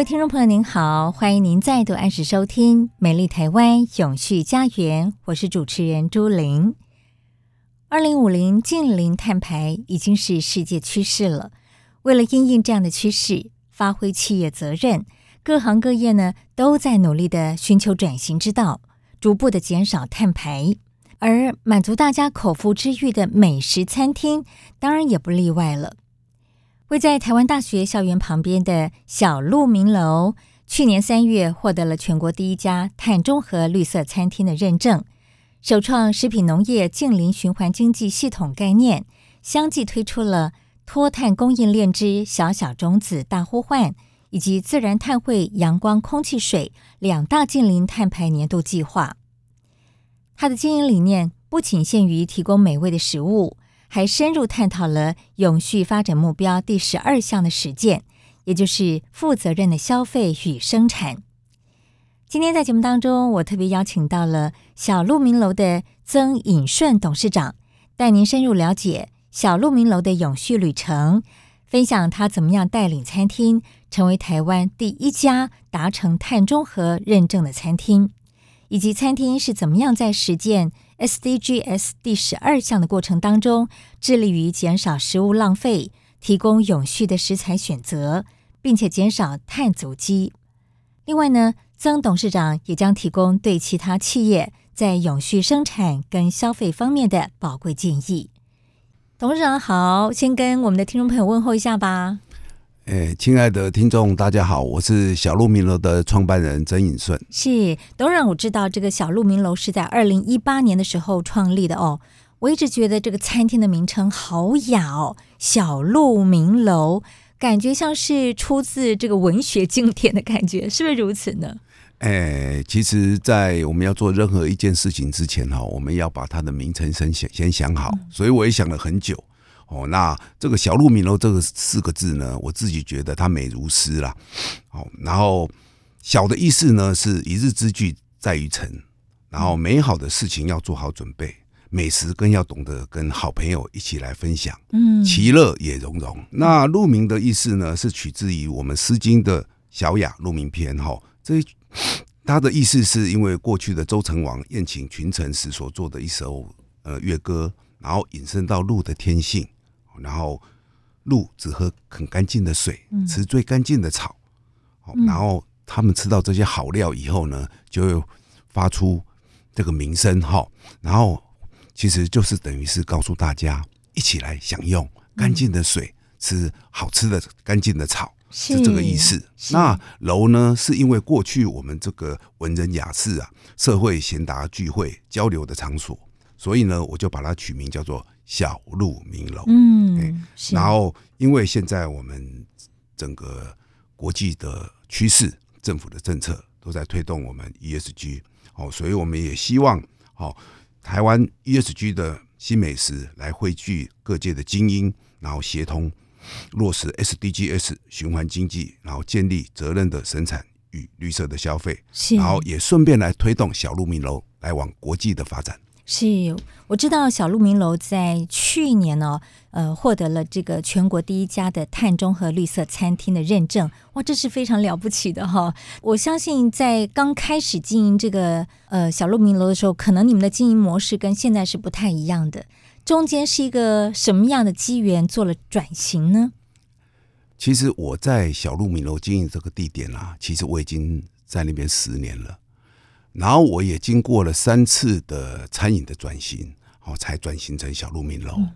位听众朋友，您好，欢迎您再度按时收听《美丽台湾永续家园》，我是主持人朱玲。二零五零近零碳排已经是世界趋势了。为了应应这样的趋势，发挥企业责任，各行各业呢都在努力的寻求转型之道，逐步的减少碳排。而满足大家口腹之欲的美食餐厅，当然也不例外了。位在台湾大学校园旁边的小鹿鸣楼，去年三月获得了全国第一家碳中和绿色餐厅的认证，首创食品农业近零循环经济系统概念，相继推出了脱碳供应链之小小种子大呼唤，以及自然碳汇阳光空气水两大近零碳排年度计划。它的经营理念不仅限于提供美味的食物。还深入探讨了永续发展目标第十二项的实践，也就是负责任的消费与生产。今天在节目当中，我特别邀请到了小鹿鸣楼的曾颖顺董事长，带您深入了解小鹿鸣楼的永续旅程，分享他怎么样带领餐厅成为台湾第一家达成碳中和认证的餐厅，以及餐厅是怎么样在实践。SDGs 第十二项的过程当中，致力于减少食物浪费，提供永续的食材选择，并且减少碳足迹。另外呢，曾董事长也将提供对其他企业在永续生产跟消费方面的宝贵建议。董事长好，先跟我们的听众朋友问候一下吧。哎，亲爱的听众，大家好，我是小鹿鸣楼的创办人曾颖顺。是，都让，我知道这个小鹿鸣楼是在二零一八年的时候创立的哦。我一直觉得这个餐厅的名称好雅哦，小鹿鸣楼，感觉像是出自这个文学经典的感觉，是不是如此呢？哎，其实，在我们要做任何一件事情之前哈，我们要把它的名称先想先想好，所以我也想了很久。哦，那这个小鹿鸣楼这个四个字呢，我自己觉得它美如诗啦。哦，然后小的意思呢是一日之计在于晨，然后美好的事情要做好准备，美食更要懂得跟好朋友一起来分享，嗯，其乐也融融。那鹿鸣的意思呢是取自于我们《诗经》的小雅鹿鸣篇，哈，这它的意思是因为过去的周成王宴请群臣时所做的一首呃乐歌，然后引申到鹿的天性。然后，鹿只喝很干净的水，吃最干净的草。嗯、然后他们吃到这些好料以后呢，就会发出这个鸣声哈。然后其实就是等于是告诉大家，一起来享用干净的水，嗯、吃好吃的干净的草，是，是这个意思。那楼呢，是因为过去我们这个文人雅士啊，社会贤达聚会交流的场所，所以呢，我就把它取名叫做。小鹿鸣楼，嗯，然后因为现在我们整个国际的趋势、政府的政策都在推动我们 ESG，哦，所以我们也希望，哦，台湾 ESG 的新美食来汇聚各界的精英，然后协同落实 SDGs 循环经济，然后建立责任的生产与绿色的消费，然后也顺便来推动小鹿鸣楼来往国际的发展。是，我知道小鹿鸣楼在去年呢，呃，获得了这个全国第一家的碳中和绿色餐厅的认证，哇，这是非常了不起的哈！我相信在刚开始经营这个呃小鹿鸣楼的时候，可能你们的经营模式跟现在是不太一样的，中间是一个什么样的机缘做了转型呢？其实我在小鹿鸣楼经营这个地点啊，其实我已经在那边十年了。然后我也经过了三次的餐饮的转型，好，才转型成小鹿鸣楼。嗯、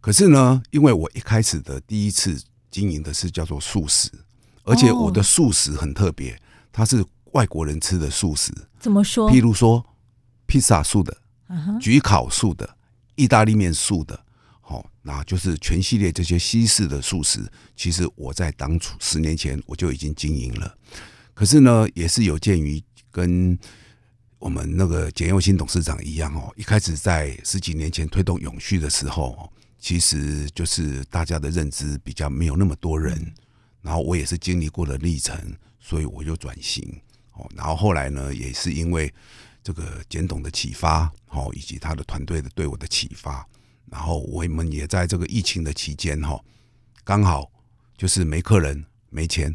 可是呢，因为我一开始的第一次经营的是叫做素食，而且我的素食很特别，它是外国人吃的素食。怎么说？譬如说，披萨素的，焗烤素的，意大利面素的，好，那就是全系列这些西式的素食。其实我在当初十年前我就已经经营了，可是呢，也是有鉴于跟我们那个简又新董事长一样哦，一开始在十几年前推动永续的时候，其实就是大家的认知比较没有那么多人，然后我也是经历过的历程，所以我就转型哦。然后后来呢，也是因为这个简董的启发，哦，以及他的团队的对我的启发，然后我们也在这个疫情的期间，哈，刚好就是没客人、没钱、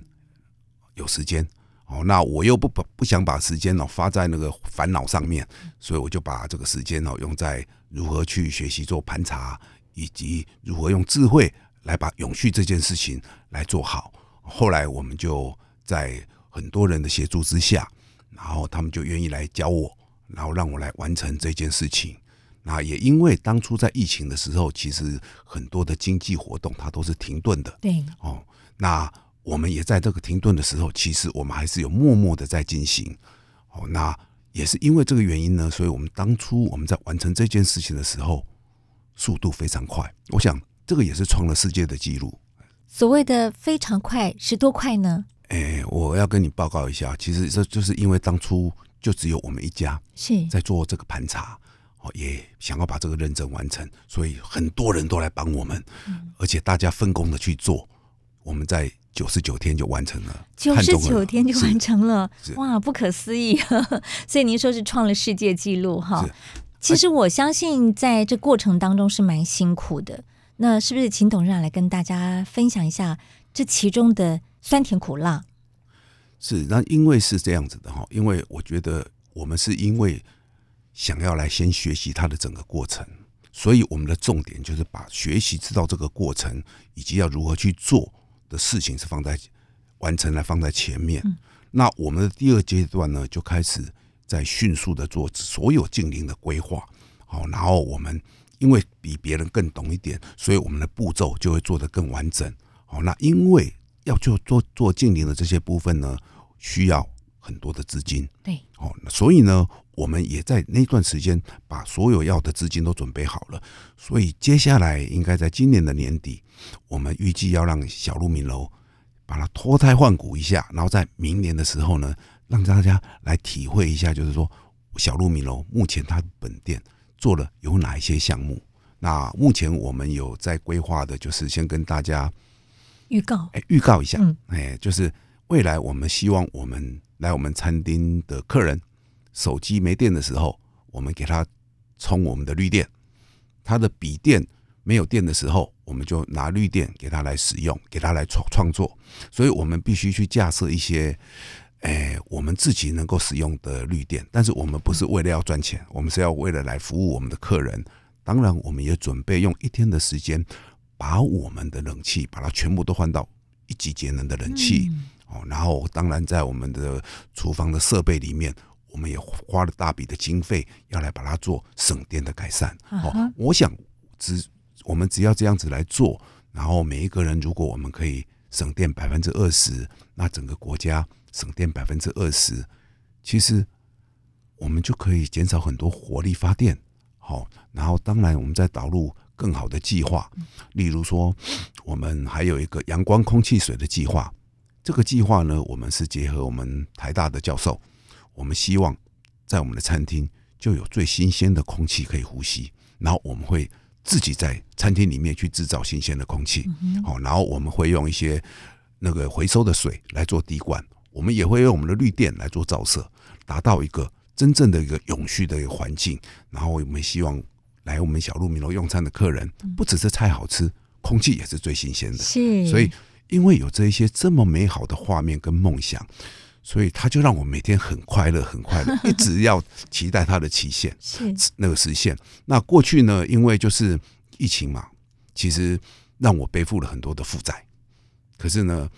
有时间。哦，那我又不不不想把时间哦花在那个烦恼上面，所以我就把这个时间哦用在如何去学习做盘查，以及如何用智慧来把永续这件事情来做好。后来我们就在很多人的协助之下，然后他们就愿意来教我，然后让我来完成这件事情。那也因为当初在疫情的时候，其实很多的经济活动它都是停顿的。对，哦，那。我们也在这个停顿的时候，其实我们还是有默默的在进行。哦，那也是因为这个原因呢，所以我们当初我们在完成这件事情的时候，速度非常快。我想这个也是创了世界的纪录。所谓的非常快是多快呢？哎，我要跟你报告一下，其实这就是因为当初就只有我们一家是在做这个盘查，哦，也想要把这个认证完成，所以很多人都来帮我们，而且大家分工的去做，我们在。九十九天就完成了，九十九天就完成了，哇，不可思议！所以您说是创了世界纪录哈。其实我相信在这过程当中是蛮辛苦的。那是不是请董事长来跟大家分享一下这其中的酸甜苦辣？是，那因为是这样子的哈，因为我觉得我们是因为想要来先学习它的整个过程，所以我们的重点就是把学习知道这个过程以及要如何去做。的事情是放在完成来放在前面，嗯、那我们的第二阶段呢，就开始在迅速的做所有近邻的规划，好，然后我们因为比别人更懂一点，所以我们的步骤就会做得更完整，好，那因为要做做做近邻的这些部分呢，需要很多的资金，对，好，所以呢，我们也在那段时间把所有要的资金都准备好了，所以接下来应该在今年的年底。我们预计要让小鹿鸣楼把它脱胎换骨一下，然后在明年的时候呢，让大家来体会一下，就是说小鹿鸣楼目前它本店做了有哪一些项目。那目前我们有在规划的，就是先跟大家预告，哎，预告一下，哎，就是未来我们希望我们来我们餐厅的客人手机没电的时候，我们给它充我们的绿电，它的笔电。没有电的时候，我们就拿绿电给它来使用，给它来创创作。所以我们必须去架设一些，诶，我们自己能够使用的绿电。但是我们不是为了要赚钱，我们是要为了来服务我们的客人。当然，我们也准备用一天的时间，把我们的冷气把它全部都换到一级节能的冷气。哦，然后当然在我们的厨房的设备里面，我们也花了大笔的经费要来把它做省电的改善。哦，我想只。我们只要这样子来做，然后每一个人，如果我们可以省电百分之二十，那整个国家省电百分之二十，其实我们就可以减少很多火力发电。好，然后当然我们再导入更好的计划，例如说，我们还有一个阳光空气水的计划。这个计划呢，我们是结合我们台大的教授，我们希望在我们的餐厅就有最新鲜的空气可以呼吸，然后我们会。自己在餐厅里面去制造新鲜的空气，好，然后我们会用一些那个回收的水来做滴灌，我们也会用我们的绿电来做照射，达到一个真正的一个永续的一个环境。然后我们希望来我们小鹿米楼用餐的客人，不只是菜好吃，空气也是最新鲜的。是，所以因为有这一些这么美好的画面跟梦想。所以他就让我每天很快乐，很快乐，一直要期待他的期限，是那个实现。那过去呢，因为就是疫情嘛，其实让我背负了很多的负债。可是呢，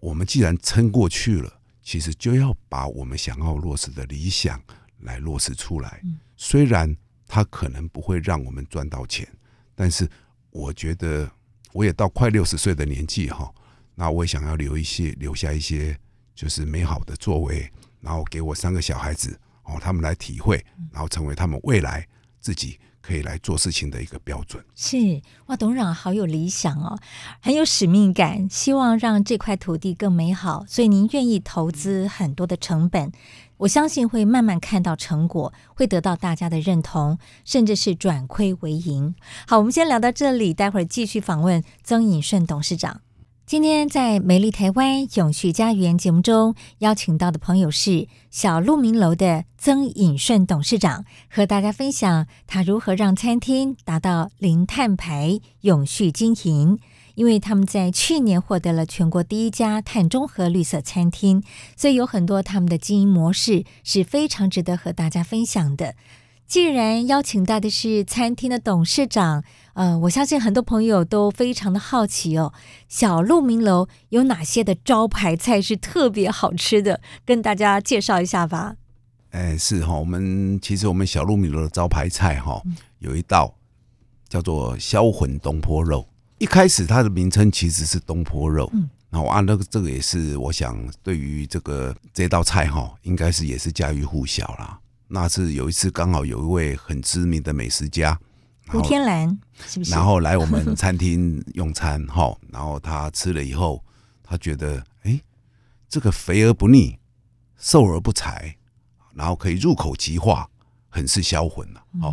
我们既然撑过去了，其实就要把我们想要落实的理想来落实出来。虽然它可能不会让我们赚到钱，但是我觉得我也到快六十岁的年纪哈，那我也想要留一些，留下一些就是美好的作为，然后给我三个小孩子哦，他们来体会，然后成为他们未来自己。可以来做事情的一个标准是哇，董事长好有理想哦，很有使命感，希望让这块土地更美好，所以您愿意投资很多的成本，我相信会慢慢看到成果，会得到大家的认同，甚至是转亏为盈。好，我们先聊到这里，待会儿继续访问曾颖顺董事长。今天在美丽台湾永续家园节目中邀请到的朋友是小鹿鸣楼的曾颖顺董事长，和大家分享他如何让餐厅达到零碳排、永续经营。因为他们在去年获得了全国第一家碳中和绿色餐厅，所以有很多他们的经营模式是非常值得和大家分享的。既然邀请到的是餐厅的董事长，呃，我相信很多朋友都非常的好奇哦。小鹿鸣楼有哪些的招牌菜是特别好吃的？跟大家介绍一下吧。哎，是哈，我们其实我们小鹿鸣楼的招牌菜哈，有一道叫做销魂东坡肉。一开始它的名称其实是东坡肉，嗯，然后啊，那个这个也是我想对于这个这道菜哈，应该是也是家喻户晓啦。那是有一次刚好有一位很知名的美食家胡天兰，是不是？然后来我们餐厅用餐 哈，然后他吃了以后，他觉得哎，这个肥而不腻，瘦而不柴，然后可以入口即化，很是销魂了。好，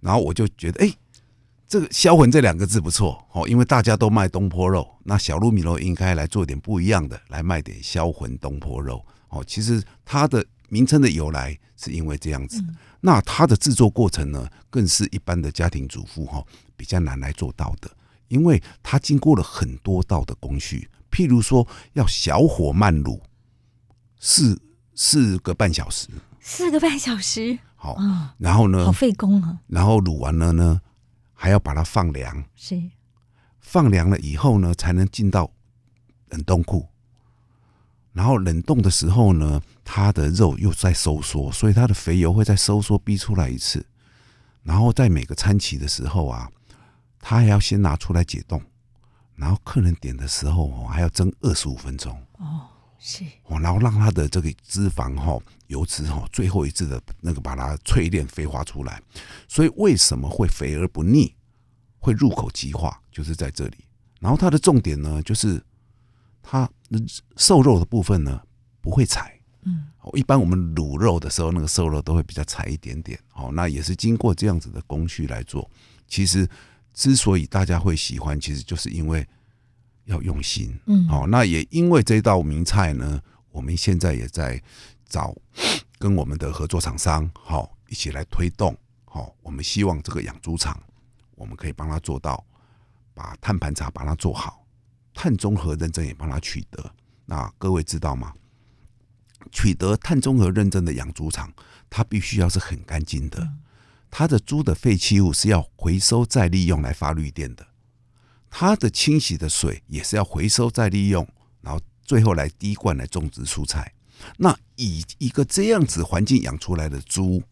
然后我就觉得哎，这个销魂这两个字不错哦，因为大家都卖东坡肉，那小鹿米楼应该来做点不一样的，来卖点销魂东坡肉哦。其实它的。名称的由来是因为这样子，那它的制作过程呢，更是一般的家庭主妇哈比较难来做到的，因为它经过了很多道的工序，譬如说要小火慢卤四四个半小时，四个半小时，好，然后呢，好费工啊，然后卤完了呢，还要把它放凉，是。放凉了以后呢，才能进到冷冻库。然后冷冻的时候呢，它的肉又在收缩，所以它的肥油会再收缩逼出来一次。然后在每个餐期的时候啊，它还要先拿出来解冻，然后客人点的时候哦，还要蒸二十五分钟。哦，是哦，然后让它的这个脂肪哈、油脂哈，最后一次的那个把它淬炼飞化出来。所以为什么会肥而不腻，会入口即化，就是在这里。然后它的重点呢，就是。它瘦肉的部分呢，不会柴，嗯，一般我们卤肉的时候，那个瘦肉都会比较柴一点点，哦，那也是经过这样子的工序来做。其实之所以大家会喜欢，其实就是因为要用心，嗯，好，那也因为这道名菜呢，我们现在也在找跟我们的合作厂商，好，一起来推动，好，我们希望这个养猪场，我们可以帮他做到，把碳盘茶把它做好。碳中和认证也帮他取得，那各位知道吗？取得碳中和认证的养猪场，它必须要是很干净的，它的猪的废弃物是要回收再利用来发绿电的，它的清洗的水也是要回收再利用，然后最后来滴灌来种植蔬菜。那以一个这样子环境养出来的猪，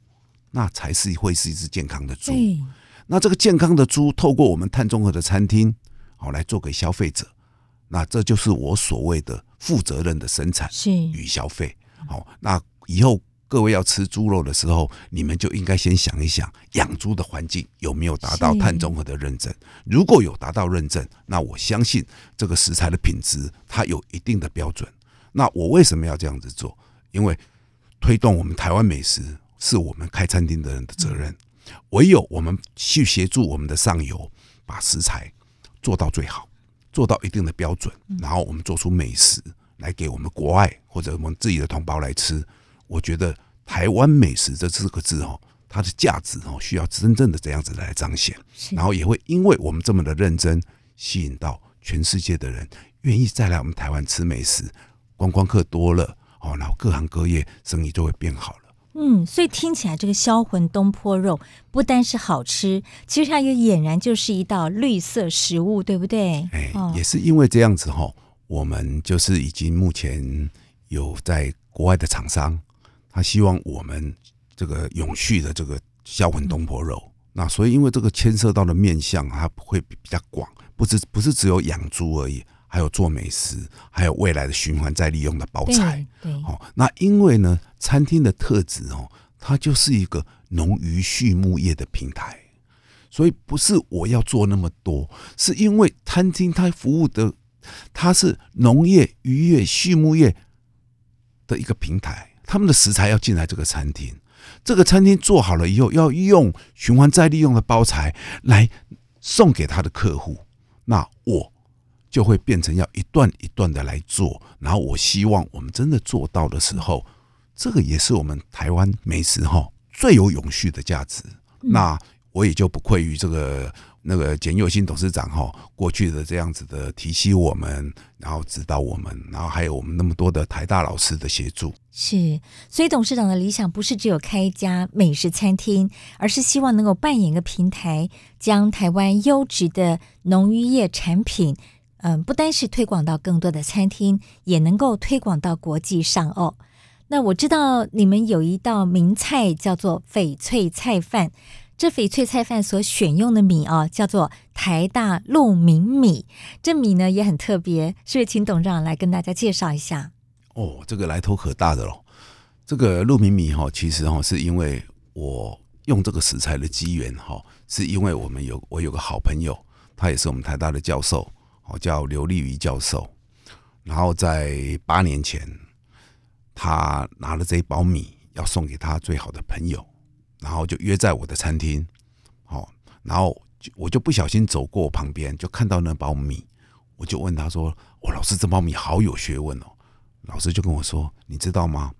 那才是会是一只健康的猪。那这个健康的猪，透过我们碳中和的餐厅，好来做给消费者。那这就是我所谓的负责任的生产与消费。好，那以后各位要吃猪肉的时候，你们就应该先想一想，养猪的环境有没有达到碳中和的认证？如果有达到认证，那我相信这个食材的品质它有一定的标准。那我为什么要这样子做？因为推动我们台湾美食是我们开餐厅的人的责任。唯有我们去协助我们的上游，把食材做到最好。做到一定的标准，然后我们做出美食来给我们国外或者我们自己的同胞来吃。我觉得台湾美食这四个字哦，它的价值哦，需要真正的这样子来彰显，然后也会因为我们这么的认真，吸引到全世界的人愿意再来我们台湾吃美食。观光客多了哦，然后各行各业生意就会变好了。嗯，所以听起来这个销魂东坡肉不单是好吃，其实它也俨然就是一道绿色食物，对不对？哎，也是因为这样子哈，我们就是已经目前有在国外的厂商，他希望我们这个永续的这个销魂东坡肉。那所以因为这个牵涉到的面向，它会比较广，不是不是只有养猪而已，还有做美食，还有未来的循环再利用的包材。好，哦，那因为呢，餐厅的特质哦，它就是一个农渔畜牧业的平台，所以不是我要做那么多，是因为餐厅它服务的它是农业、渔业、畜牧业的一个平台，他们的食材要进来这个餐厅，这个餐厅做好了以后，要用循环再利用的包材来送给他的客户，就会变成要一段一段的来做，然后我希望我们真的做到的时候，这个也是我们台湾美食哈最有永续的价值，那我也就不愧于这个。那个简佑新董事长哈，过去的这样子的提携我们，然后指导我们，然后还有我们那么多的台大老师的协助，是。所以董事长的理想不是只有开一家美食餐厅，而是希望能够扮演一个平台，将台湾优质的农渔业产品，嗯，不单是推广到更多的餐厅，也能够推广到国际上哦。那我知道你们有一道名菜叫做翡翠菜饭。这翡翠菜饭所选用的米哦，叫做台大鹿鸣米。这米呢也很特别，是不是请董事长来跟大家介绍一下？哦，这个来头可大的喽。这个鹿鸣米哈，其实哈是因为我用这个食材的机缘哈，是因为我们有我有个好朋友，他也是我们台大的教授，哦叫刘立瑜教授。然后在八年前，他拿了这一包米要送给他最好的朋友。然后就约在我的餐厅，好，然后我就不小心走过旁边，就看到那包米，我就问他说：“哦，老师，这包米好有学问哦。”老师就跟我说：“你知道吗？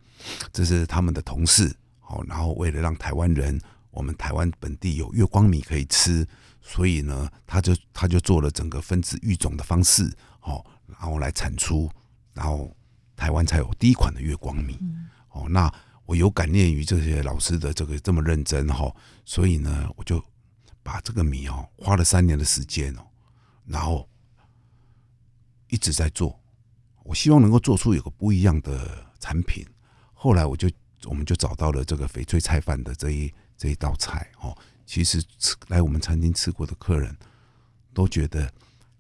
这是他们的同事，好，然后为了让台湾人，我们台湾本地有月光米可以吃，所以呢，他就他就做了整个分子育种的方式，哦，然后来产出，然后台湾才有第一款的月光米，哦，那。”我有感念于这些老师的这个这么认真哈，所以呢，我就把这个米哦，花了三年的时间哦，然后一直在做，我希望能够做出有个不一样的产品。后来我就我们就找到了这个翡翠菜饭的这一这一道菜哦，其实吃来我们餐厅吃过的客人都觉得。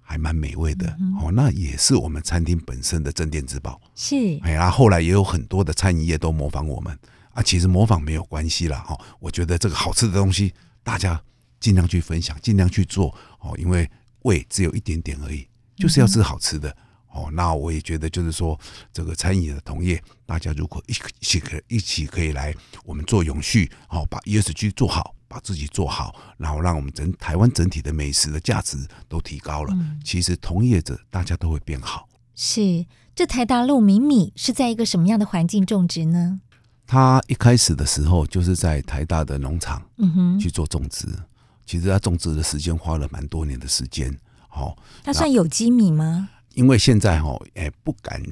还蛮美味的哦，那也是我们餐厅本身的镇店之宝。是，哎呀，后来也有很多的餐饮业都模仿我们啊。其实模仿没有关系啦，哈。我觉得这个好吃的东西，大家尽量去分享，尽量去做哦。因为胃只有一点点而已，就是要吃好吃的哦。那我也觉得，就是说这个餐饮的同业，大家如果一起可一起可以来，我们做永续，好把 ESG 做好。把自己做好，然后让我们整台湾整体的美食的价值都提高了。嗯、其实同业者大家都会变好。是，这台大鹿米米是在一个什么样的环境种植呢？他一开始的时候就是在台大的农场，嗯哼，去做种植。嗯、其实他种植的时间花了蛮多年的时间。好，它算有机米吗？因为现在哈，哎，不敢。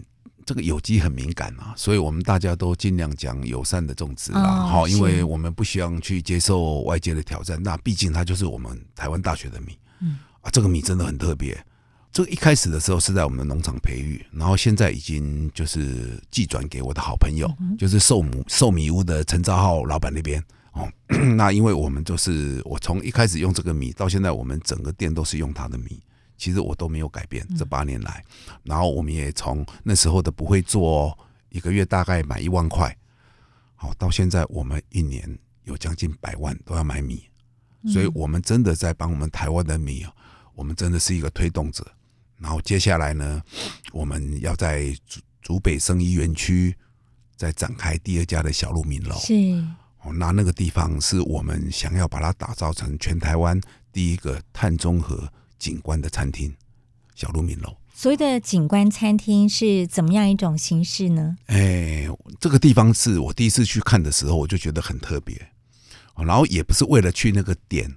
这个有机很敏感嘛，所以我们大家都尽量讲友善的种植啦，好、哦，因为我们不希望去接受外界的挑战。那毕竟它就是我们台湾大学的米，嗯啊，这个米真的很特别。这个一开始的时候是在我们的农场培育，然后现在已经就是寄转给我的好朋友，嗯、就是寿母寿米屋的陈兆浩老板那边哦。那因为我们就是我从一开始用这个米到现在，我们整个店都是用他的米。其实我都没有改变，这八年来，然后我们也从那时候的不会做，一个月大概买一万块，好，到现在我们一年有将近百万都要买米，所以我们真的在帮我们台湾的米啊，我们真的是一个推动者。然后接下来呢，我们要在竹竹北生医园区再展开第二家的小鹿民楼，是，哦，那那个地方是我们想要把它打造成全台湾第一个碳中和。景观的餐厅，小鹿鸣楼。所谓的景观餐厅是怎么样一种形式呢？哎，这个地方是我第一次去看的时候，我就觉得很特别。然后也不是为了去那个点，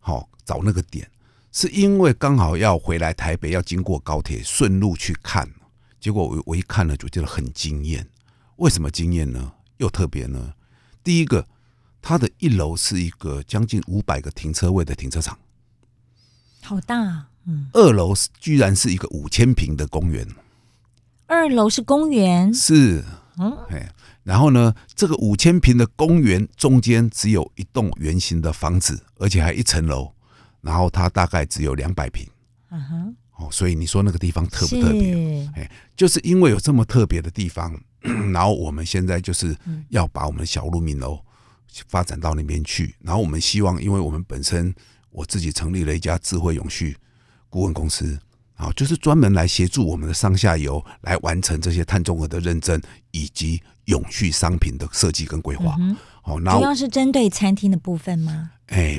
好找那个点，是因为刚好要回来台北，要经过高铁，顺路去看。结果我我一看呢，就觉得很惊艳。为什么惊艳呢？又特别呢？第一个，它的一楼是一个将近五百个停车位的停车场。好大啊，嗯。二楼居然是一个五千平的公园。二楼是公园？是，嗯，哎，然后呢，这个五千平的公园中间只有一栋圆形的房子，而且还一层楼，然后它大概只有两百平。嗯哼，哦，所以你说那个地方特不特别？哎，就是因为有这么特别的地方，然后我们现在就是要把我们的小鹿鸣楼发展到那边去，然后我们希望，因为我们本身我自己成立了一家智慧永续顾问公司。啊，就是专门来协助我们的上下游来完成这些碳中和的认证以及永续商品的设计跟规划。好、嗯，那主要是针对餐厅的部分吗？哎，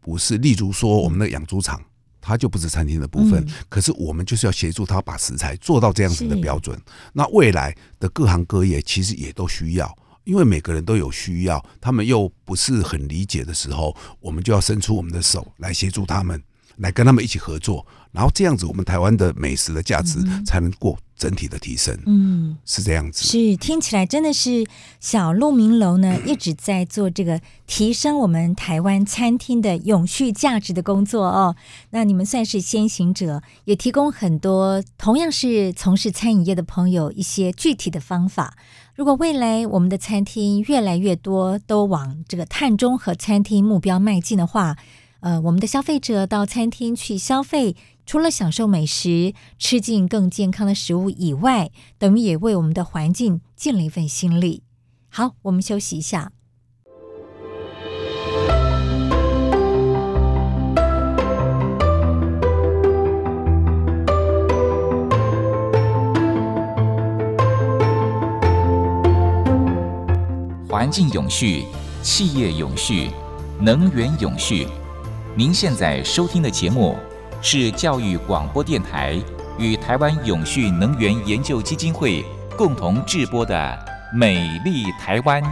不是，例如说我们的养猪场，它就不是餐厅的部分，嗯、可是我们就是要协助他把食材做到这样子的标准。那未来的各行各业其实也都需要，因为每个人都有需要，他们又不是很理解的时候，我们就要伸出我们的手来协助他们。来跟他们一起合作，然后这样子，我们台湾的美食的价值才能过整体的提升。嗯，是这样子。是听起来真的是小鹿鸣楼呢，一直在做这个提升我们台湾餐厅的永续价值的工作哦。那你们算是先行者，也提供很多同样是从事餐饮业的朋友一些具体的方法。如果未来我们的餐厅越来越多都往这个碳中和餐厅目标迈进的话，呃，我们的消费者到餐厅去消费，除了享受美食、吃进更健康的食物以外，等于也为我们的环境尽了一份心力。好，我们休息一下。环境永续，企业永续，能源永续。您现在收听的节目是教育广播电台与台湾永续能源研究基金会共同制播的《美丽台湾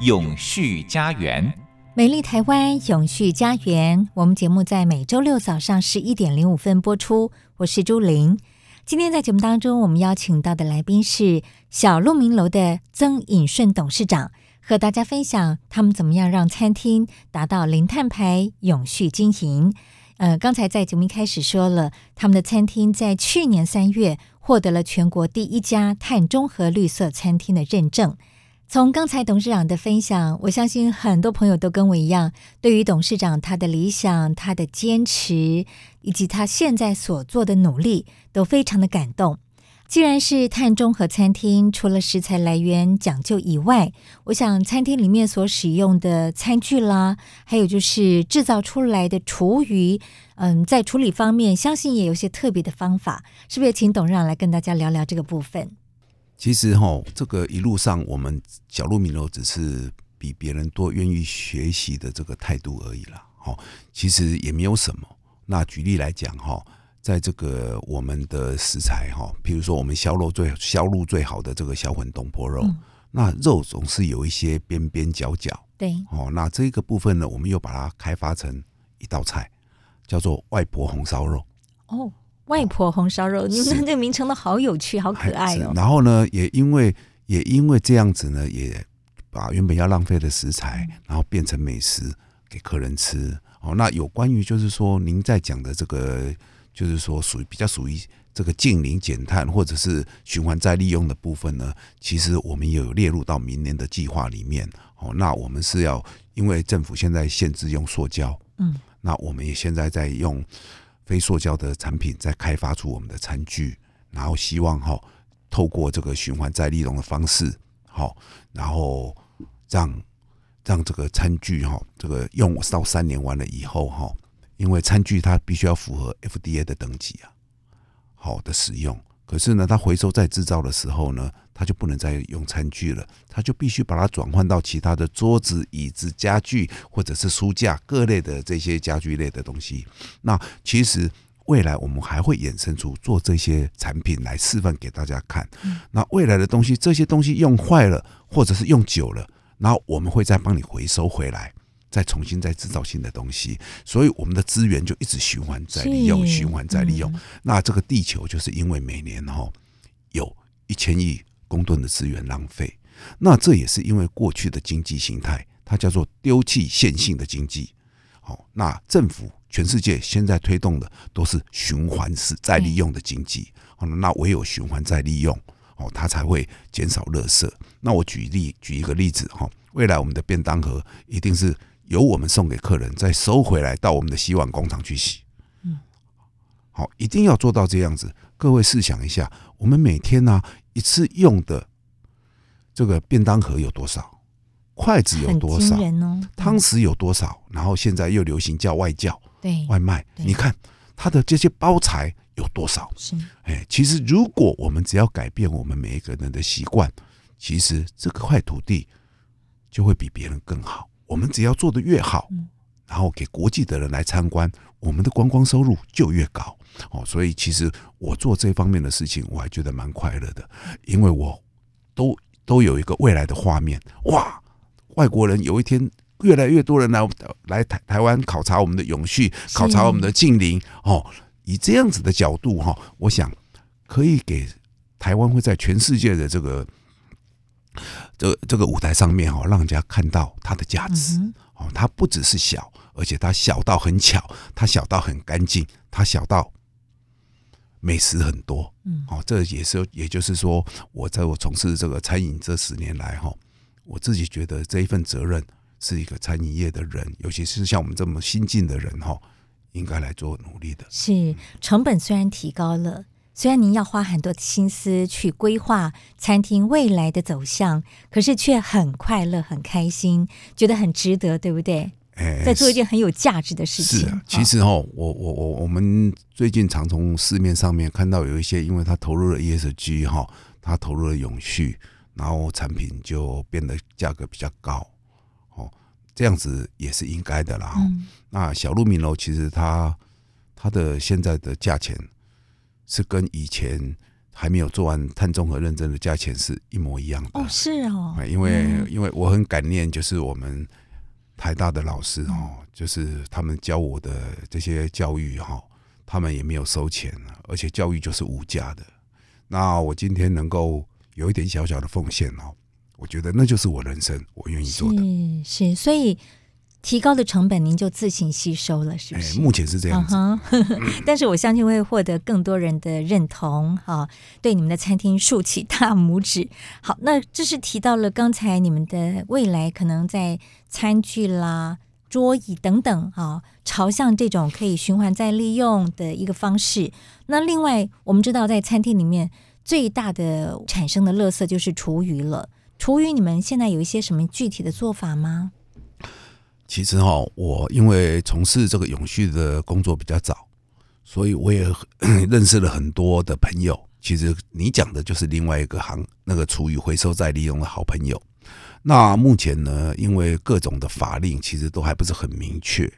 永续家园》。美丽台湾永续家园，我们节目在每周六早上十一点零五分播出。我是朱玲。今天在节目当中，我们邀请到的来宾是小鹿鸣楼的曾颖顺董事长。和大家分享他们怎么样让餐厅达到零碳排、永续经营。呃，刚才在节目一开始说了，他们的餐厅在去年三月获得了全国第一家碳中和绿色餐厅的认证。从刚才董事长的分享，我相信很多朋友都跟我一样，对于董事长他的理想、他的坚持以及他现在所做的努力，都非常的感动。既然是碳中和餐厅，除了食材来源讲究以外，我想餐厅里面所使用的餐具啦，还有就是制造出来的厨余，嗯，在处理方面，相信也有些特别的方法，是不是？请董事长来跟大家聊聊这个部分。其实哈，这个一路上我们小鹿米楼只是比别人多愿意学习的这个态度而已啦。哈，其实也没有什么。那举例来讲哈。在这个我们的食材哈，比如说我们销肉最销路最好的这个小混东坡肉，嗯、那肉总是有一些边边角角，对哦，那这个部分呢，我们又把它开发成一道菜，叫做外婆红烧肉。哦，外婆红烧肉，哦、你们这个名称都好有趣，好可爱哦。然后呢，也因为也因为这样子呢，也把原本要浪费的食材，嗯、然后变成美食给客人吃。哦，那有关于就是说您在讲的这个。就是说，属于比较属于这个近零减碳或者是循环再利用的部分呢，其实我们也有列入到明年的计划里面。哦，那我们是要，因为政府现在限制用塑胶，嗯，那我们也现在在用非塑胶的产品，在开发出我们的餐具，然后希望哈，透过这个循环再利用的方式，好，然后让让这个餐具哈，这个用到三年完了以后哈。因为餐具它必须要符合 FDA 的等级啊，好的使用。可是呢，它回收再制造的时候呢，它就不能再用餐具了，它就必须把它转换到其他的桌子、椅子、家具或者是书架各类的这些家具类的东西。那其实未来我们还会衍生出做这些产品来示范给大家看。那未来的东西，这些东西用坏了或者是用久了，然后我们会再帮你回收回来。再重新再制造新的东西，所以我们的资源就一直循环再利用，循环再利用。那这个地球就是因为每年哈有一千亿公吨的资源浪费，那这也是因为过去的经济形态，它叫做丢弃线性的经济。好，那政府全世界现在推动的都是循环式再利用的经济。好，那唯有循环再利用。哦，它才会减少垃圾。那我举例举一个例子哈，未来我们的便当盒一定是由我们送给客人，再收回来到我们的洗碗工厂去洗。嗯，好，一定要做到这样子。各位试想一下，我们每天呢、啊、一次用的这个便当盒有多少？筷子有多少？汤匙有多少？然后现在又流行叫外教，对外卖，你看它的这些包材有多少？是，哎，其实如果我们只要改变我们每一个人的习惯。其实这块土地就会比别人更好。我们只要做得越好，然后给国际的人来参观，我们的观光收入就越高。哦，所以其实我做这方面的事情，我还觉得蛮快乐的，因为我都都有一个未来的画面。哇，外国人有一天越来越多人来来台台湾考察我们的永续，考察我们的近邻。哦，以这样子的角度哈，我想可以给台湾会在全世界的这个。这个这个舞台上面哦，让人家看到它的价值哦，它不只是小，而且它小到很巧，它小到很干净，它小到美食很多。嗯，哦，这也是，也就是说，我在我从事这个餐饮这十年来哈，我自己觉得这一份责任是一个餐饮业的人，尤其是像我们这么新进的人哈，应该来做努力的。是，成本虽然提高了。虽然您要花很多的心思去规划餐厅未来的走向，可是却很快乐、很开心，觉得很值得，对不对？哎，在做一件很有价值的事情。是啊，其实哦，我我我我们最近常从市面上面看到有一些，因为他投入了 ESG 哈，他投入了永续，然后产品就变得价格比较高，哦，这样子也是应该的啦。嗯，那小鹿米楼其实它它的现在的价钱。是跟以前还没有做完碳综合认证的价钱是一模一样的哦，是哦，因为因为我很感念，就是我们台大的老师哦，就是他们教我的这些教育哈，他们也没有收钱，而且教育就是无价的。那我今天能够有一点小小的奉献哦，我觉得那就是我人生我愿意做的，是是，所以。提高的成本，您就自行吸收了，是不是？目前是这样子。Uh-huh. 但是我相信会获得更多人的认同，哈，对你们的餐厅竖起大拇指。好，那这是提到了刚才你们的未来可能在餐具啦、桌椅等等，啊，朝向这种可以循环再利用的一个方式。那另外，我们知道在餐厅里面最大的产生的垃圾就是厨余了。厨余，你们现在有一些什么具体的做法吗？其实哈，我因为从事这个永续的工作比较早，所以我也 认识了很多的朋友。其实你讲的就是另外一个行，那个厨余回收再利用的好朋友。那目前呢，因为各种的法令其实都还不是很明确，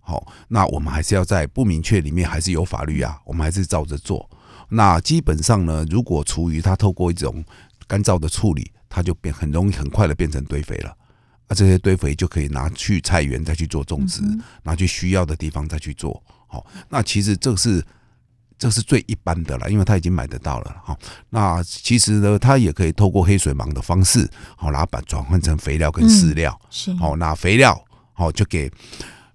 好，那我们还是要在不明确里面还是有法律啊，我们还是照着做。那基本上呢，如果厨余它透过一种干燥的处理，它就变很容易很快的变成堆肥了。这些堆肥就可以拿去菜园再去做种植，拿去需要的地方再去做。好，那其实这是这是最一般的了，因为他已经买得到了。好，那其实呢，他也可以透过黑水虻的方式，好，然后把转换成肥料跟饲料。是，好，那肥料好就给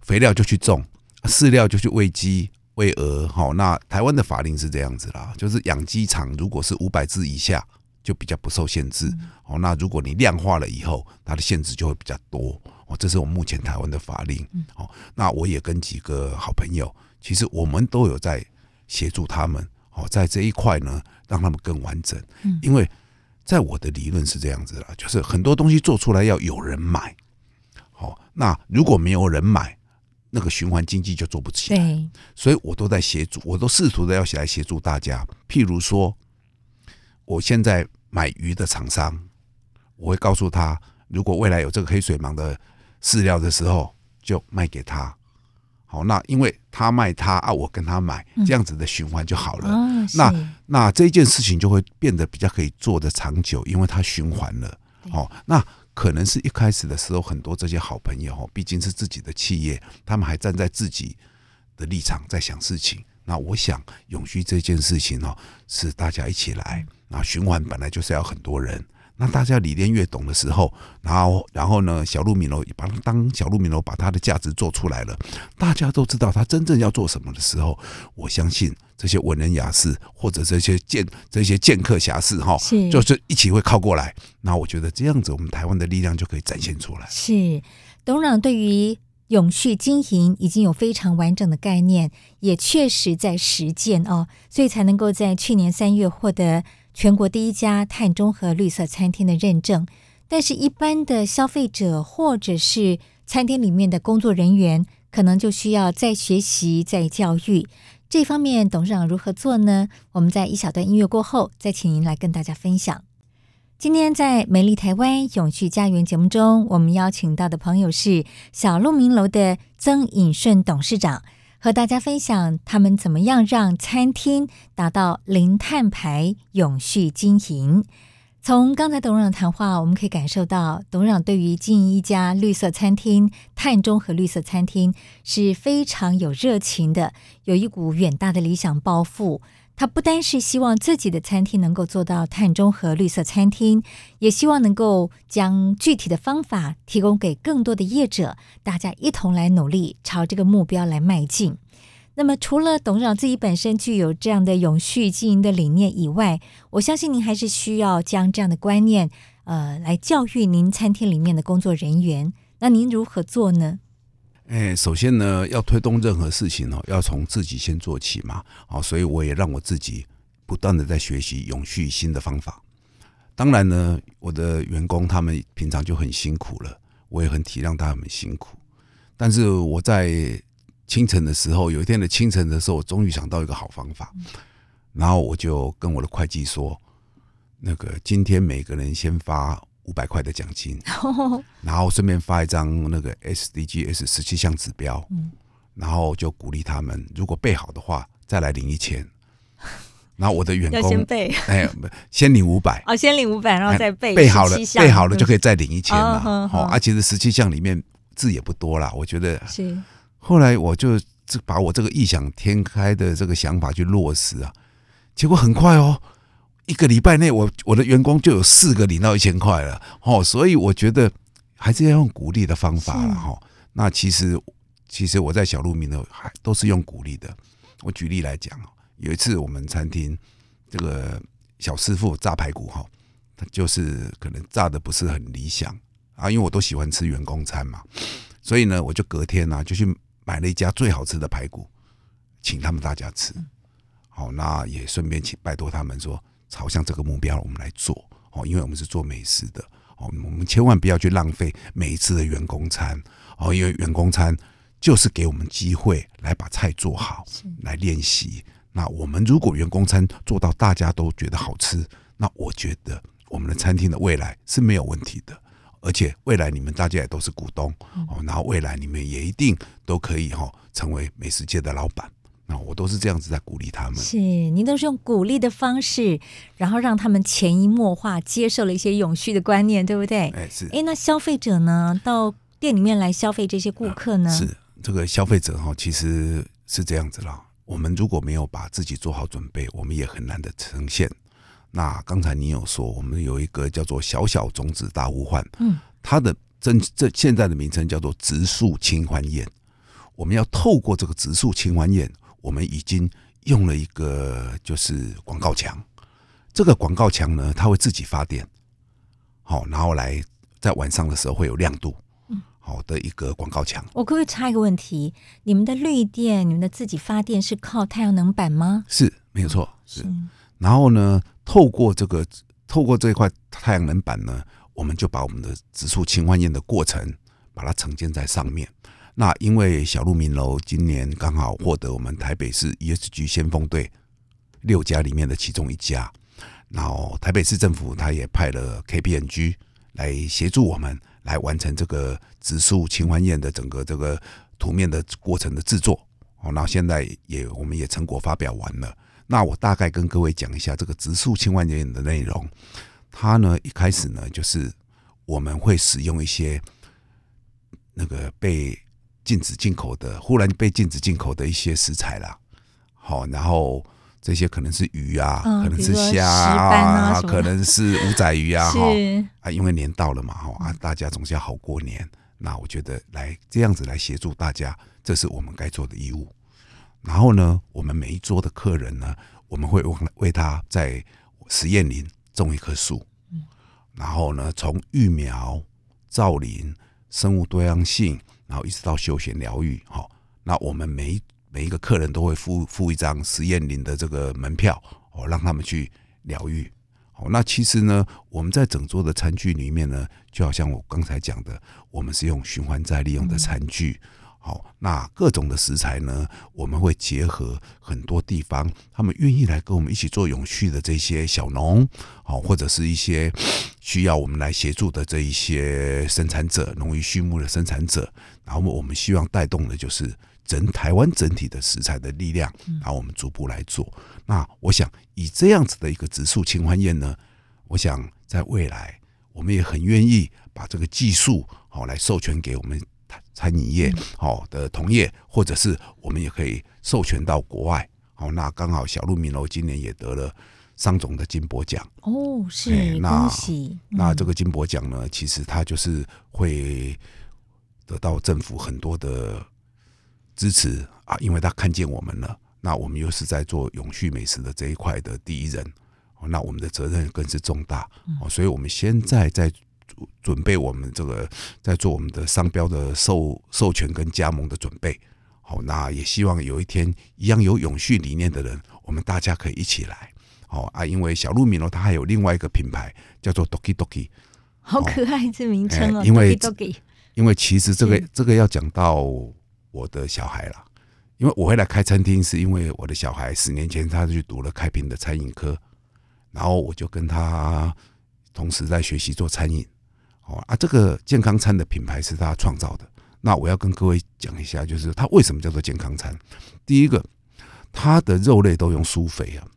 肥料就去种，饲料就去喂鸡喂鹅。好，那台湾的法令是这样子啦，就是养鸡场如果是五百只以下。就比较不受限制哦。那如果你量化了以后，它的限制就会比较多哦。这是我们目前台湾的法令哦。那我也跟几个好朋友，其实我们都有在协助他们哦，在这一块呢，让他们更完整。因为在我的理论是这样子啦，就是很多东西做出来要有人买。好，那如果没有人买，那个循环经济就做不起来。所以我都在协助，我都试图的要来协助大家。譬如说，我现在。买鱼的厂商，我会告诉他，如果未来有这个黑水虻的饲料的时候，就卖给他。好，那因为他卖他啊，我跟他买，这样子的循环就好了。嗯哦、那那这件事情就会变得比较可以做的长久，因为它循环了。好，那可能是一开始的时候，很多这些好朋友，毕竟是自己的企业，他们还站在自己的立场在想事情。那我想永续这件事情哦，是大家一起来。那循环本来就是要很多人，那大家理念越懂的时候，然后然后呢，小鹿米楼把它当小鹿米楼，把它的价值做出来了，大家都知道它真正要做什么的时候，我相信这些文人雅士或者这些剑这些剑客侠士哈，就是一起会靠过来。那我觉得这样子，我们台湾的力量就可以展现出来。是董事长对于永续经营已经有非常完整的概念，也确实在实践哦，所以才能够在去年三月获得。全国第一家碳中和绿色餐厅的认证，但是，一般的消费者或者是餐厅里面的工作人员，可能就需要再学习、再教育。这方面，董事长如何做呢？我们在一小段音乐过后，再请您来跟大家分享。今天在美丽台湾永续家园节目中，我们邀请到的朋友是小鹿鸣楼的曾颖顺董事长。和大家分享他们怎么样让餐厅达到零碳排、永续经营。从刚才董事长谈话，我们可以感受到董事长对于经营一家绿色餐厅、碳中和绿色餐厅是非常有热情的，有一股远大的理想抱负。他不单是希望自己的餐厅能够做到碳中和绿色餐厅，也希望能够将具体的方法提供给更多的业者，大家一同来努力，朝这个目标来迈进。那么，除了董事长自己本身具有这样的永续经营的理念以外，我相信您还是需要将这样的观念，呃，来教育您餐厅里面的工作人员。那您如何做呢？哎，首先呢，要推动任何事情哦，要从自己先做起嘛。好，所以我也让我自己不断的在学习永续新的方法。当然呢，我的员工他们平常就很辛苦了，我也很体谅他们辛苦。但是我在清晨的时候，有一天的清晨的时候，我终于想到一个好方法，然后我就跟我的会计说，那个今天每个人先发。五百块的奖金，然后顺便发一张那个 SDGs 十七项指标，然后就鼓励他们，如果背好的话，再来领一千。然后我的员工 先背，哎，先领五百，哦，先领五百，然后再背背好了，背好了就可以再领一千了。好，而且这十七项里面字也不多啦，我觉得是。后来我就这把我这个异想天开的这个想法去落实啊，结果很快哦。一个礼拜内，我我的员工就有四个领到一千块了，哦，所以我觉得还是要用鼓励的方法了，哈。那其实其实我在小鹿鸣的还都是用鼓励的。我举例来讲，有一次我们餐厅这个小师傅炸排骨，哈，他就是可能炸的不是很理想啊，因为我都喜欢吃员工餐嘛，所以呢，我就隔天呢就去买了一家最好吃的排骨，请他们大家吃。好，那也顺便请拜托他们说。朝向这个目标，我们来做哦，因为我们是做美食的哦，我们千万不要去浪费每一次的员工餐哦，因为员工餐就是给我们机会来把菜做好，来练习。那我们如果员工餐做到大家都觉得好吃，那我觉得我们的餐厅的未来是没有问题的，而且未来你们大家也都是股东哦，然后未来你们也一定都可以哈成为美食界的老板。那我都是这样子在鼓励他们，是您都是用鼓励的方式，然后让他们潜移默化接受了一些永续的观念，对不对？哎，是。哎，那消费者呢？到店里面来消费这些顾客呢？是这个消费者哈，其实是这样子啦。我们如果没有把自己做好准备，我们也很难的呈现。那刚才你有说，我们有一个叫做“小小种子大呼唤”，嗯，它的真这现在的名称叫做“植树清欢宴”。我们要透过这个植树清欢宴。我们已经用了一个就是广告墙，这个广告墙呢，它会自己发电，好，然后来在晚上的时候会有亮度，好的一个广告墙。我可不可以插一个问题？你们的绿电，你们的自己发电是靠太阳能板吗？是，没有错，是。然后呢，透过这个透过这块太阳能板呢，我们就把我们的植树清欢宴的过程把它呈现在上面。那因为小鹿鸣楼今年刚好获得我们台北市 ESG 先锋队六家里面的其中一家，然后台北市政府他也派了 KPMG 来协助我们来完成这个植树清欢宴的整个这个图面的过程的制作。哦，那现在也我们也成果发表完了。那我大概跟各位讲一下这个植树清欢宴的内容。它呢一开始呢就是我们会使用一些那个被禁止进口的，忽然被禁止进口的一些食材啦，好，然后这些可能是鱼啊，嗯、可能是虾啊，可能是五仔鱼啊，哈啊，因为年到了嘛，哈啊，大家总是要好过年。那我觉得来这样子来协助大家，这是我们该做的义务。然后呢，我们每一桌的客人呢，我们会为他在实验林种一棵树。然后呢，从育苗、造林、生物多样性，然后一直到休闲疗愈，哈。那我们每每一个客人都会付付一张实验林的这个门票，哦，让他们去疗愈。哦，那其实呢，我们在整桌的餐具里面呢，就好像我刚才讲的，我们是用循环再利用的餐具。好，那各种的食材呢，我们会结合很多地方，他们愿意来跟我们一起做永续的这些小农，好，或者是一些需要我们来协助的这一些生产者，农渔畜牧的生产者，然后我们希望带动的就是整台湾整体的食材的力量，然后我们逐步来做。那我想以这样子的一个植树清欢宴呢，我想在未来我们也很愿意把这个技术好来授权给我们。餐饮业好的同业，或者是我们也可以授权到国外。好，那刚好小鹿米楼今年也得了商总的金箔奖哦，是恭喜。那这个金箔奖呢，其实它就是会得到政府很多的支持啊，因为他看见我们了。那我们又是在做永续美食的这一块的第一人，那我们的责任更是重大哦。所以我们现在在。准备我们这个在做我们的商标的授授权跟加盟的准备，好，那也希望有一天一样有永续理念的人，我们大家可以一起来，好啊，因为小鹿米诺它还有另外一个品牌叫做 Doki Doki，好可爱这名称哦，因为 Doki Doki，因为其实这个这个要讲到我的小孩了，因为我会来开餐厅，是因为我的小孩十年前他去读了开平的餐饮科，然后我就跟他同时在学习做餐饮。哦啊，这个健康餐的品牌是他创造的。那我要跟各位讲一下，就是它为什么叫做健康餐。第一个，它的肉类都用苏肥啊，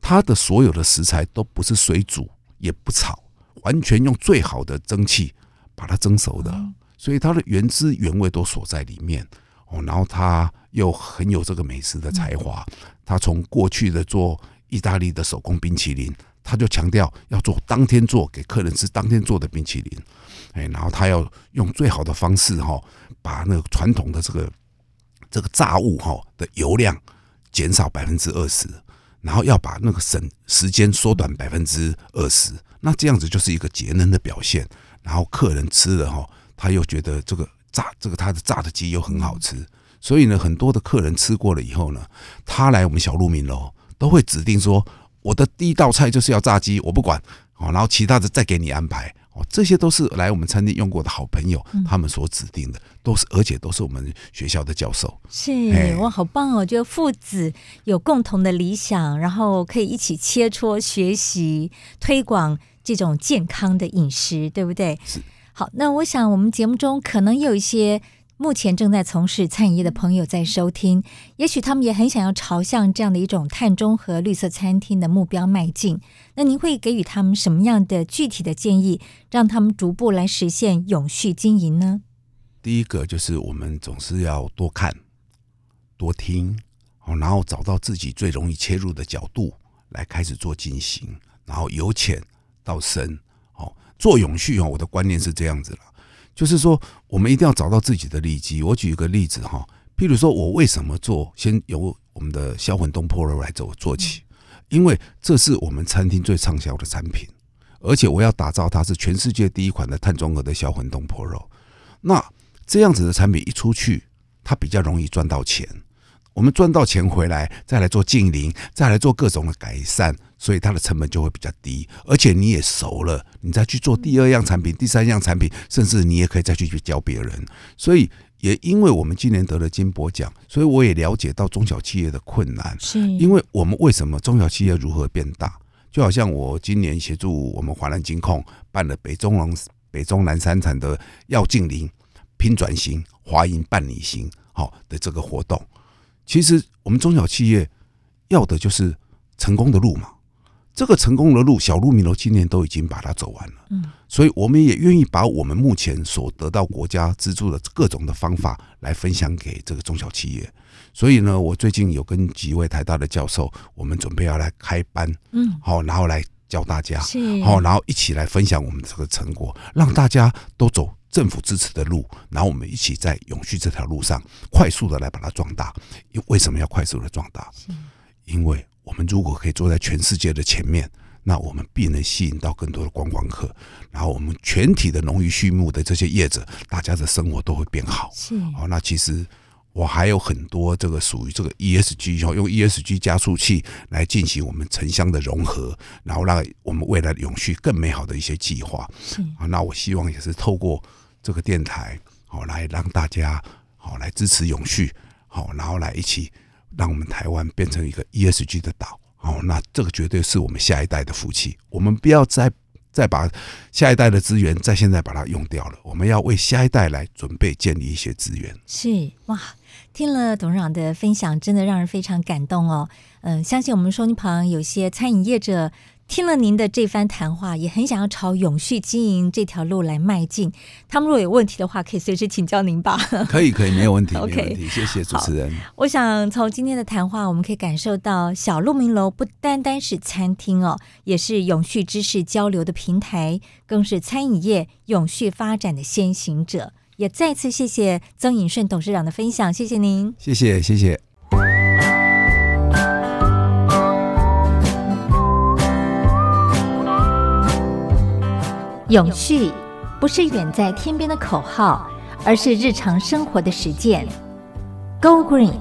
它的所有的食材都不是水煮，也不炒，完全用最好的蒸汽把它蒸熟的，所以它的原汁原味都锁在里面。哦，然后他又很有这个美食的才华，他从过去的做意大利的手工冰淇淋。他就强调要做当天做给客人吃，当天做的冰淇淋，哎，然后他要用最好的方式哈，把那个传统的这个这个炸物哈的油量减少百分之二十，然后要把那个省时间缩短百分之二十，那这样子就是一个节能的表现。然后客人吃了哈，他又觉得这个炸这个他的炸的鸡又很好吃，所以呢，很多的客人吃过了以后呢，他来我们小鹿鸣楼都会指定说。我的第一道菜就是要炸鸡，我不管哦，然后其他的再给你安排哦，这些都是来我们餐厅用过的好朋友，他们所指定的，都是而且都是我们学校的教授。是哇，好棒哦！就父子有共同的理想，然后可以一起切磋学习，推广这种健康的饮食，对不对？是。好，那我想我们节目中可能有一些。目前正在从事餐饮业的朋友在收听，也许他们也很想要朝向这样的一种碳中和绿色餐厅的目标迈进。那您会给予他们什么样的具体的建议，让他们逐步来实现永续经营呢？第一个就是我们总是要多看、多听，然后找到自己最容易切入的角度来开始做进行，然后由浅到深，做永续哦，我的观念是这样子了。就是说，我们一定要找到自己的利基。我举一个例子哈，譬如说我为什么做，先由我们的销魂东坡肉来走做起，因为这是我们餐厅最畅销的产品，而且我要打造它是全世界第一款的碳中和的销魂东坡肉。那这样子的产品一出去，它比较容易赚到钱。我们赚到钱回来，再来做净零，再来做各种的改善，所以它的成本就会比较低，而且你也熟了，你再去做第二样产品、第三样产品，甚至你也可以再去去教别人。所以也因为我们今年得了金箔奖，所以我也了解到中小企业的困难。是，因为我们为什么中小企业如何变大？就好像我今年协助我们华南金控办了北中南北中南三产的要净零、拼转型、华银办理型好的这个活动。其实我们中小企业要的就是成功的路嘛，这个成功的路，小鹿米楼今年都已经把它走完了。嗯，所以我们也愿意把我们目前所得到国家资助的各种的方法来分享给这个中小企业。所以呢，我最近有跟几位台大的教授，我们准备要来开班，嗯，好，然后来教大家，是，好，然后一起来分享我们这个成果，让大家都走政府支持的路，然后我们一起在永续这条路上快速的来把它壮大。因为什么要快速的壮大？因为我们如果可以坐在全世界的前面，那我们必能吸引到更多的观光客，然后我们全体的农渔畜牧的这些业者，大家的生活都会变好。是哦，那其实我还有很多这个属于这个 ESG，用 ESG 加速器来进行我们城乡的融合，然后让我们未来的永续更美好的一些计划。是啊，那我希望也是透过。这个电台好，来让大家好来支持永续好，然后来一起让我们台湾变成一个 ESG 的岛好，那这个绝对是我们下一代的福气。我们不要再再把下一代的资源在现在把它用掉了，我们要为下一代来准备建立一些资源。是哇，听了董事长的分享，真的让人非常感动哦。嗯，相信我们收音旁有些餐饮业者。听了您的这番谈话，也很想要朝永续经营这条路来迈进。他们如果有问题的话，可以随时请教您吧。可以，可以，没有问题。没有问题。谢谢主持人。我想从今天的谈话，我们可以感受到小鹿鸣楼不单单是餐厅哦，也是永续知识交流的平台，更是餐饮业永续发展的先行者。也再次谢谢曾颖顺董事长的分享，谢谢您。谢谢，谢谢。永续不是远在天边的口号，而是日常生活的实践。Go Green，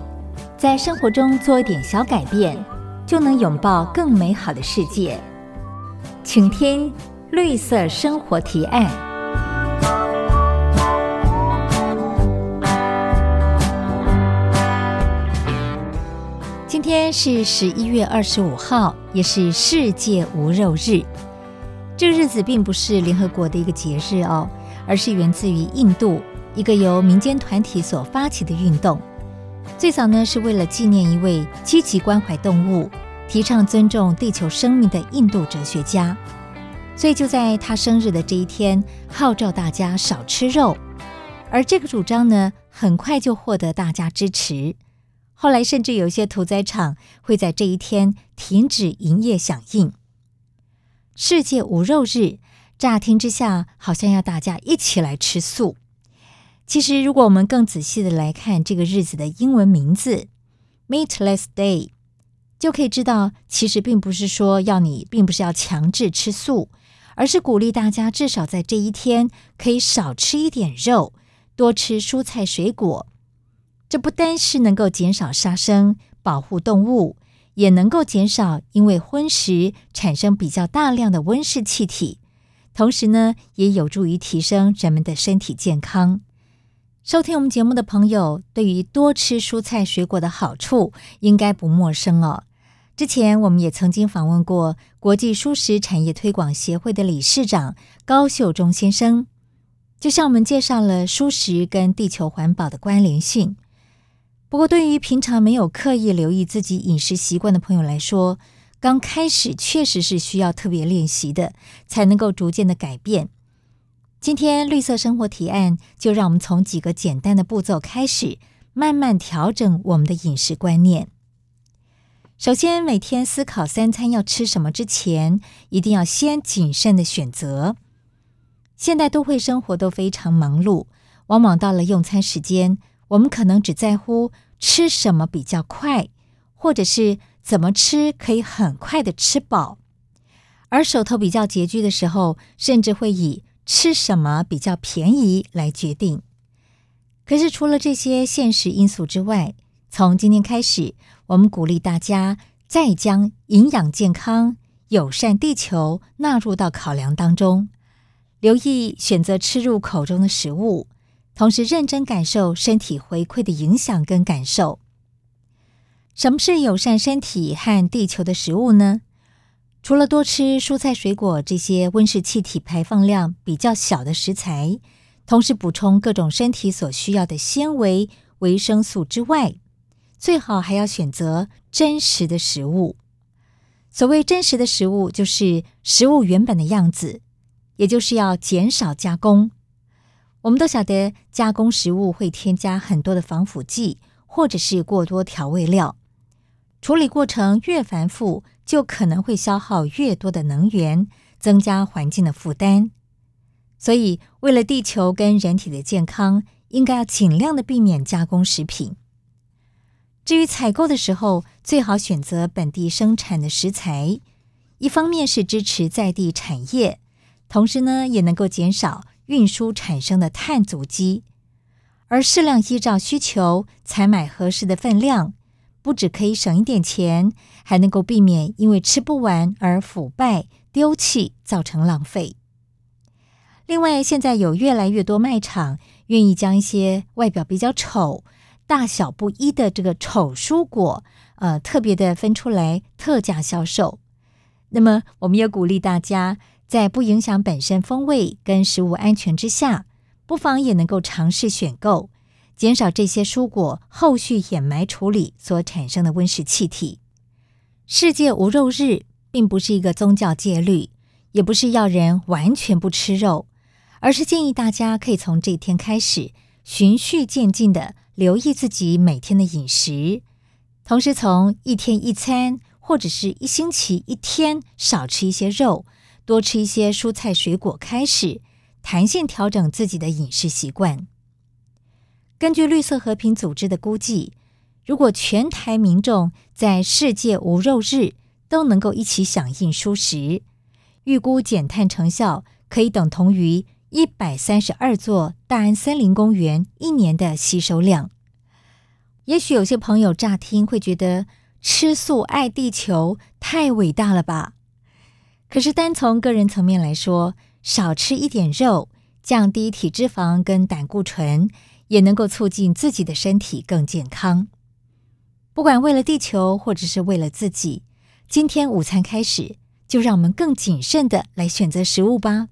在生活中做一点小改变，就能拥抱更美好的世界。请听绿色生活提案。今天是十一月二十五号，也是世界无肉日。这个日子并不是联合国的一个节日哦，而是源自于印度一个由民间团体所发起的运动。最早呢，是为了纪念一位积极关怀动物、提倡尊重地球生命的印度哲学家，所以就在他生日的这一天，号召大家少吃肉。而这个主张呢，很快就获得大家支持。后来甚至有些屠宰场会在这一天停止营业响应。世界无肉日，乍听之下好像要大家一起来吃素。其实，如果我们更仔细的来看这个日子的英文名字 “Meatless Day”，就可以知道，其实并不是说要你，并不是要强制吃素，而是鼓励大家至少在这一天可以少吃一点肉，多吃蔬菜水果。这不单是能够减少杀生，保护动物。也能够减少因为荤食产生比较大量的温室气体，同时呢，也有助于提升人们的身体健康。收听我们节目的朋友，对于多吃蔬菜水果的好处应该不陌生哦。之前我们也曾经访问过国际蔬食产业推广协会的理事长高秀忠先生，就向我们介绍了蔬食跟地球环保的关联性。不过，对于平常没有刻意留意自己饮食习惯的朋友来说，刚开始确实是需要特别练习的，才能够逐渐的改变。今天绿色生活提案，就让我们从几个简单的步骤开始，慢慢调整我们的饮食观念。首先，每天思考三餐要吃什么之前，一定要先谨慎的选择。现代都会生活都非常忙碌，往往到了用餐时间，我们可能只在乎吃什么比较快，或者是怎么吃可以很快的吃饱，而手头比较拮据的时候，甚至会以吃什么比较便宜来决定。可是除了这些现实因素之外，从今天开始，我们鼓励大家再将营养健康、友善地球纳入到考量当中，留意选择吃入口中的食物。同时认真感受身体回馈的影响跟感受。什么是友善身体和地球的食物呢？除了多吃蔬菜水果这些温室气体排放量比较小的食材，同时补充各种身体所需要的纤维、维生素之外，最好还要选择真实的食物。所谓真实的食物，就是食物原本的样子，也就是要减少加工。我们都晓得，加工食物会添加很多的防腐剂，或者是过多调味料。处理过程越繁复，就可能会消耗越多的能源，增加环境的负担。所以，为了地球跟人体的健康，应该要尽量的避免加工食品。至于采购的时候，最好选择本地生产的食材，一方面是支持在地产业，同时呢，也能够减少运输产生的碳足迹，而适量依照需求采买合适的分量。不只可以省一点钱，还能够避免因为吃不完而腐败丢弃，造成浪费。另外，现在有越来越多卖场愿意将一些外表比较丑、大小不一的这个丑蔬果，呃，特别的分出来特价销售。那么，我们也鼓励大家在不影响本身风味跟食物安全之下，不妨也能够尝试选购。减少这些蔬果后续掩埋处理所产生的温室气体。世界无肉日并不是一个宗教戒律，也不是要人完全不吃肉，而是建议大家可以从这天开始，循序渐进地留意自己每天的饮食，同时从一天一餐或者是一星期一天少吃一些肉，多吃一些蔬菜水果开始，弹性调整自己的饮食习惯。根据绿色和平组织的估计，如果全台民众在世界无肉日都能够一起响应蔬食，预估减碳成效可以等同于一百三十二座大安森林公园一年的吸收量。也许有些朋友乍听会觉得吃素爱地球太伟大了吧？可是单从个人层面来说，少吃一点肉，降低体脂肪跟胆固醇。也能够促进自己的身体更健康。不管为了地球，或者是为了自己，今天午餐开始，就让我们更谨慎的来选择食物吧。